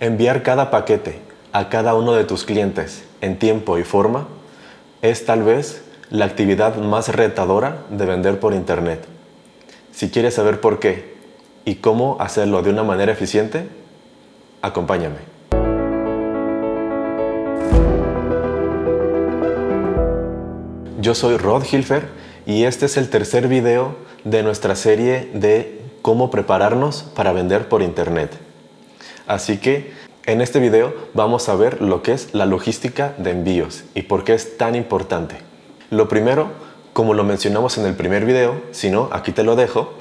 Enviar cada paquete a cada uno de tus clientes en tiempo y forma es tal vez la actividad más retadora de vender por Internet. Si quieres saber por qué y cómo hacerlo de una manera eficiente, acompáñame. Yo soy Rod Hilfer y este es el tercer video de nuestra serie de cómo prepararnos para vender por Internet. Así que en este video vamos a ver lo que es la logística de envíos y por qué es tan importante. Lo primero, como lo mencionamos en el primer video, si no, aquí te lo dejo,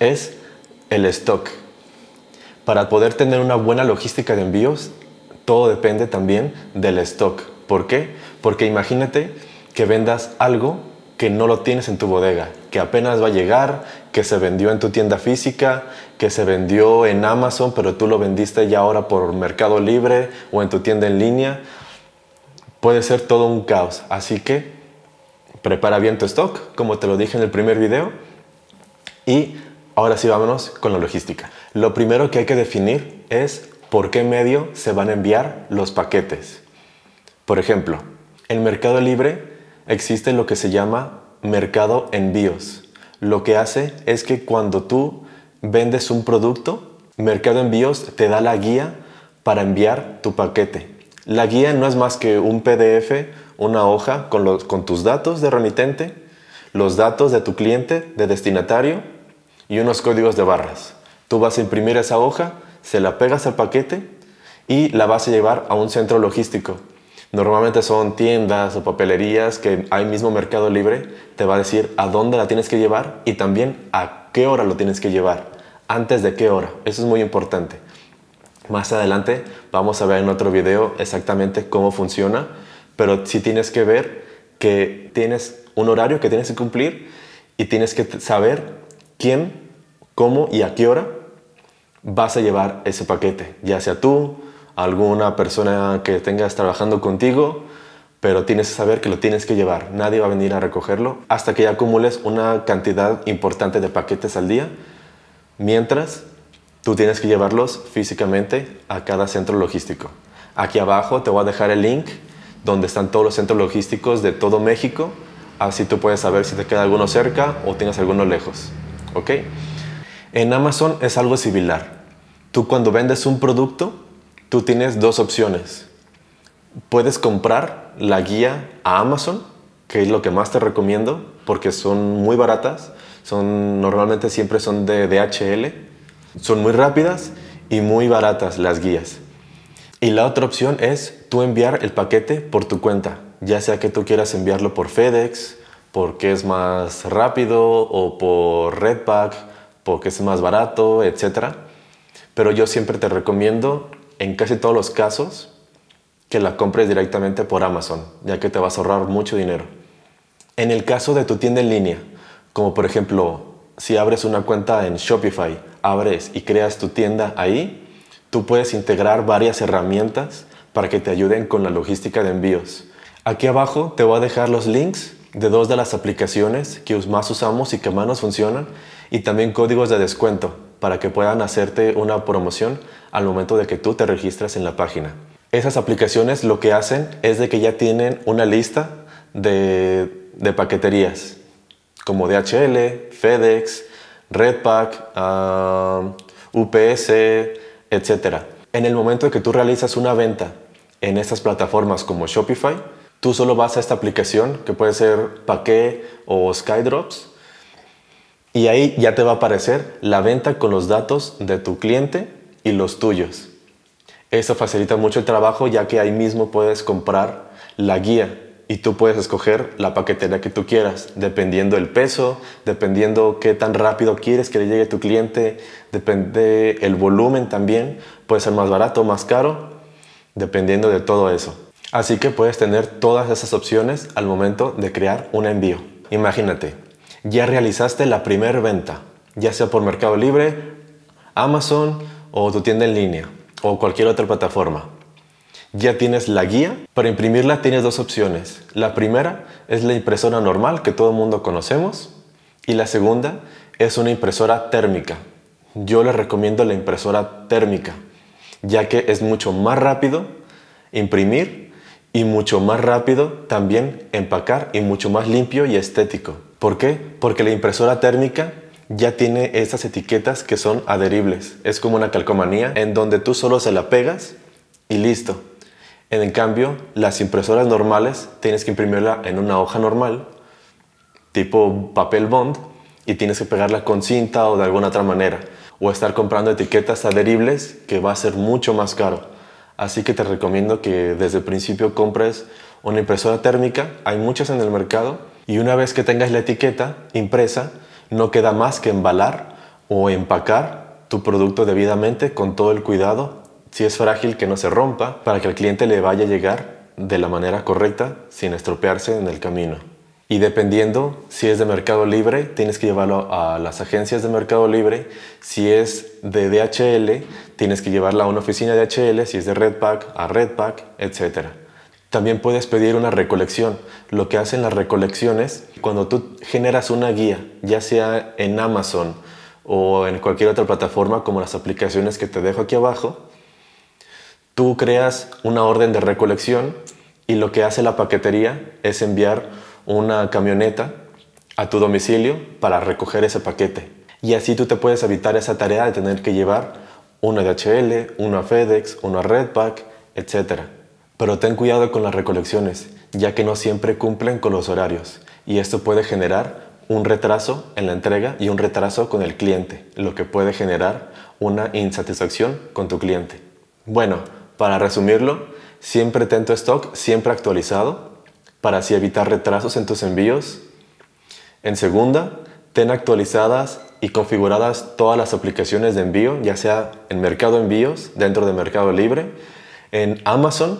es el stock. Para poder tener una buena logística de envíos, todo depende también del stock. ¿Por qué? Porque imagínate que vendas algo que no lo tienes en tu bodega, que apenas va a llegar, que se vendió en tu tienda física, que se vendió en Amazon, pero tú lo vendiste ya ahora por Mercado Libre o en tu tienda en línea. Puede ser todo un caos. Así que prepara bien tu stock, como te lo dije en el primer video. Y ahora sí vámonos con la logística. Lo primero que hay que definir es por qué medio se van a enviar los paquetes. Por ejemplo, en Mercado Libre existe lo que se llama mercado envíos. Lo que hace es que cuando tú vendes un producto, Mercado Envíos te da la guía para enviar tu paquete. La guía no es más que un PDF, una hoja con, con tus datos de remitente, los datos de tu cliente, de destinatario y unos códigos de barras. Tú vas a imprimir esa hoja, se la pegas al paquete y la vas a llevar a un centro logístico Normalmente son tiendas o papelerías que hay mismo Mercado Libre te va a decir a dónde la tienes que llevar y también a qué hora lo tienes que llevar. Antes de qué hora. Eso es muy importante. Más adelante vamos a ver en otro video exactamente cómo funciona, pero si tienes que ver que tienes un horario que tienes que cumplir y tienes que saber quién, cómo y a qué hora vas a llevar ese paquete, ya sea tú, alguna persona que tengas trabajando contigo, pero tienes que saber que lo tienes que llevar. Nadie va a venir a recogerlo hasta que ya acumules una cantidad importante de paquetes al día, mientras tú tienes que llevarlos físicamente a cada centro logístico. Aquí abajo te voy a dejar el link donde están todos los centros logísticos de todo México, así tú puedes saber si te queda alguno cerca o tienes alguno lejos. ¿Ok? En Amazon es algo similar. Tú cuando vendes un producto, tú tienes dos opciones. Puedes comprar la guía a Amazon, que es lo que más te recomiendo, porque son muy baratas, son, normalmente siempre son de DHL, son muy rápidas y muy baratas las guías. Y la otra opción es tú enviar el paquete por tu cuenta, ya sea que tú quieras enviarlo por FedEx, porque es más rápido, o por Redpack, porque es más barato, etc. Pero yo siempre te recomiendo en casi todos los casos que la compres directamente por Amazon, ya que te vas a ahorrar mucho dinero. En el caso de tu tienda en línea, como por ejemplo, si abres una cuenta en Shopify, abres y creas tu tienda ahí, tú puedes integrar varias herramientas para que te ayuden con la logística de envíos. Aquí abajo te voy a dejar los links de dos de las aplicaciones que más usamos y que más nos funcionan y también códigos de descuento para que puedan hacerte una promoción al momento de que tú te registres en la página. Esas aplicaciones lo que hacen es de que ya tienen una lista de, paqueterías como DHL, FedEx, Redpack, ah, UPS, etc. En el momento de que tú realizas una venta en estas plataformas como Shopify, tú solo vas a esta aplicación que puede ser Paquet o Skydrops y ahí ya te va a aparecer la venta con los datos de tu cliente y los tuyos. Esto facilita mucho el trabajo ya que ahí mismo puedes comprar la guía y tú puedes escoger la paquetería que tú quieras, dependiendo el peso, dependiendo qué tan rápido quieres que le llegue tu cliente, depende el volumen también, puede ser más barato más caro, dependiendo de todo eso. Así que puedes tener todas esas opciones al momento de crear un envío. Imagínate, ya realizaste la primera venta, ya sea por Mercado Libre, Amazon o tu tienda en línea o cualquier otra plataforma. Ya tienes la guía. Para imprimirla tienes dos opciones. La primera es la impresora normal que todo el mundo conocemos y la segunda es una impresora térmica. Yo les recomiendo la impresora térmica. ya que es mucho más rápido imprimir y mucho más rápido también empacar y mucho más limpio y estético. ¿Por qué? Porque la impresora térmica ya tiene estas etiquetas que son adheribles. Es como una calcomanía en donde tú solo se la pegas y listo. En cambio, las impresoras normales tienes que imprimirla en una hoja normal, tipo papel bond, y tienes que pegarla con cinta o de alguna otra manera. O estar comprando etiquetas adheribles que va a ser mucho más caro. Así que te recomiendo que desde el principio compres una impresora térmica. Hay muchas en el mercado. Y una vez que tengas la etiqueta impresa, no queda más que embalar o empacar tu producto debidamente con todo el cuidado si es frágil que no se rompa, para que el cliente le vaya a llegar de la manera correcta sin estropearse en el camino. Y dependiendo si es de Mercado Libre, tienes que llevarlo a las agencias de Mercado Libre. Si es de DHL, tienes que llevarla a una oficina de DHL. Si es de Redpack, a Redpack, etc. También puedes pedir una recolección. Lo que hacen las recolecciones, cuando tú generas una guía, ya sea en Amazon o en cualquier otra plataforma como las aplicaciones que te dejo aquí abajo, Tú creas una orden de recolección y lo que hace la paquetería es enviar una camioneta a tu domicilio para recoger ese paquete. Y así tú te puedes evitar esa tarea de tener que llevar una DHL, una FedEx, una Redpack, etc. Pero ten cuidado con las recolecciones, ya que no siempre cumplen con los horarios y esto puede generar un retraso en la entrega y un retraso con el cliente, lo que puede generar una insatisfacción con tu cliente. Bueno, para resumirlo, siempre ten tu stock siempre actualizado para así evitar retrasos en tus envíos. En segunda, ten actualizadas y configuradas todas las aplicaciones de envío, ya sea en Mercado Envíos, dentro de Mercado Libre, en Amazon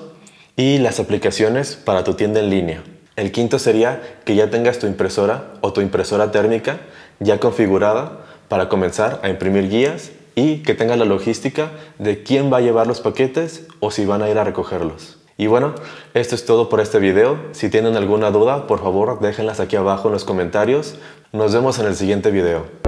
y las aplicaciones para tu tienda en línea. El quinto sería que ya tengas tu impresora o tu impresora térmica ya configurada para comenzar a imprimir guías y que tenga la logística de quién va a llevar los paquetes o si van a ir a recogerlos. Y bueno, esto es todo por este video. Si tienen alguna duda, por favor déjenlas aquí abajo en los comentarios. Nos vemos en el siguiente video.